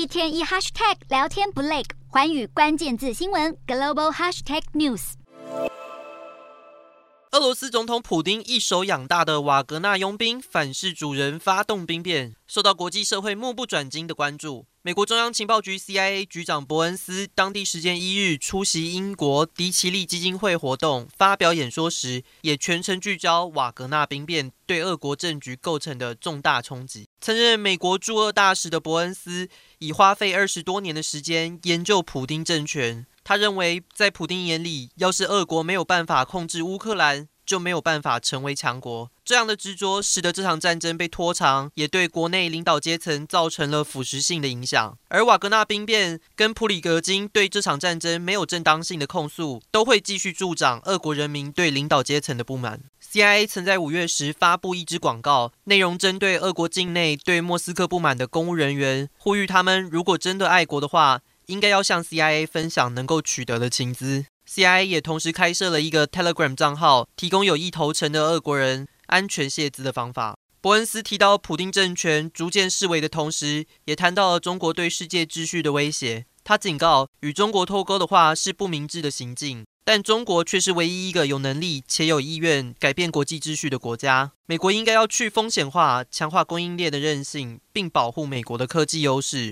一天一 hashtag 聊天不累，环宇关键字新闻 global hashtag news。俄罗斯总统普丁一手养大的瓦格纳佣兵反噬主人，发动兵变，受到国际社会目不转睛的关注。美国中央情报局 CIA 局长伯恩斯当地时间一日出席英国迪奇利基金会活动，发表演说时，也全程聚焦瓦格纳兵变对俄国政局构成的重大冲击。曾任美国驻俄大使的伯恩斯，已花费二十多年的时间研究普丁政权。他认为，在普丁眼里，要是俄国没有办法控制乌克兰，就没有办法成为强国。这样的执着使得这场战争被拖长，也对国内领导阶层造成了腐蚀性的影响。而瓦格纳兵变跟普里格金对这场战争没有正当性的控诉，都会继续助长俄国人民对领导阶层的不满。CIA 曾在五月时发布一支广告，内容针对俄国境内对莫斯科不满的公务人员，呼吁他们如果真的爱国的话。应该要向 CIA 分享能够取得的情资。CIA 也同时开设了一个 Telegram 账号，提供有意投诚的俄国人安全泄资的方法。伯恩斯提到普丁政权逐渐式微的同时，也谈到了中国对世界秩序的威胁。他警告，与中国脱钩的话是不明智的行径，但中国却是唯一一个有能力且有意愿改变国际秩序的国家。美国应该要去风险化，强化供应链的韧性，并保护美国的科技优势。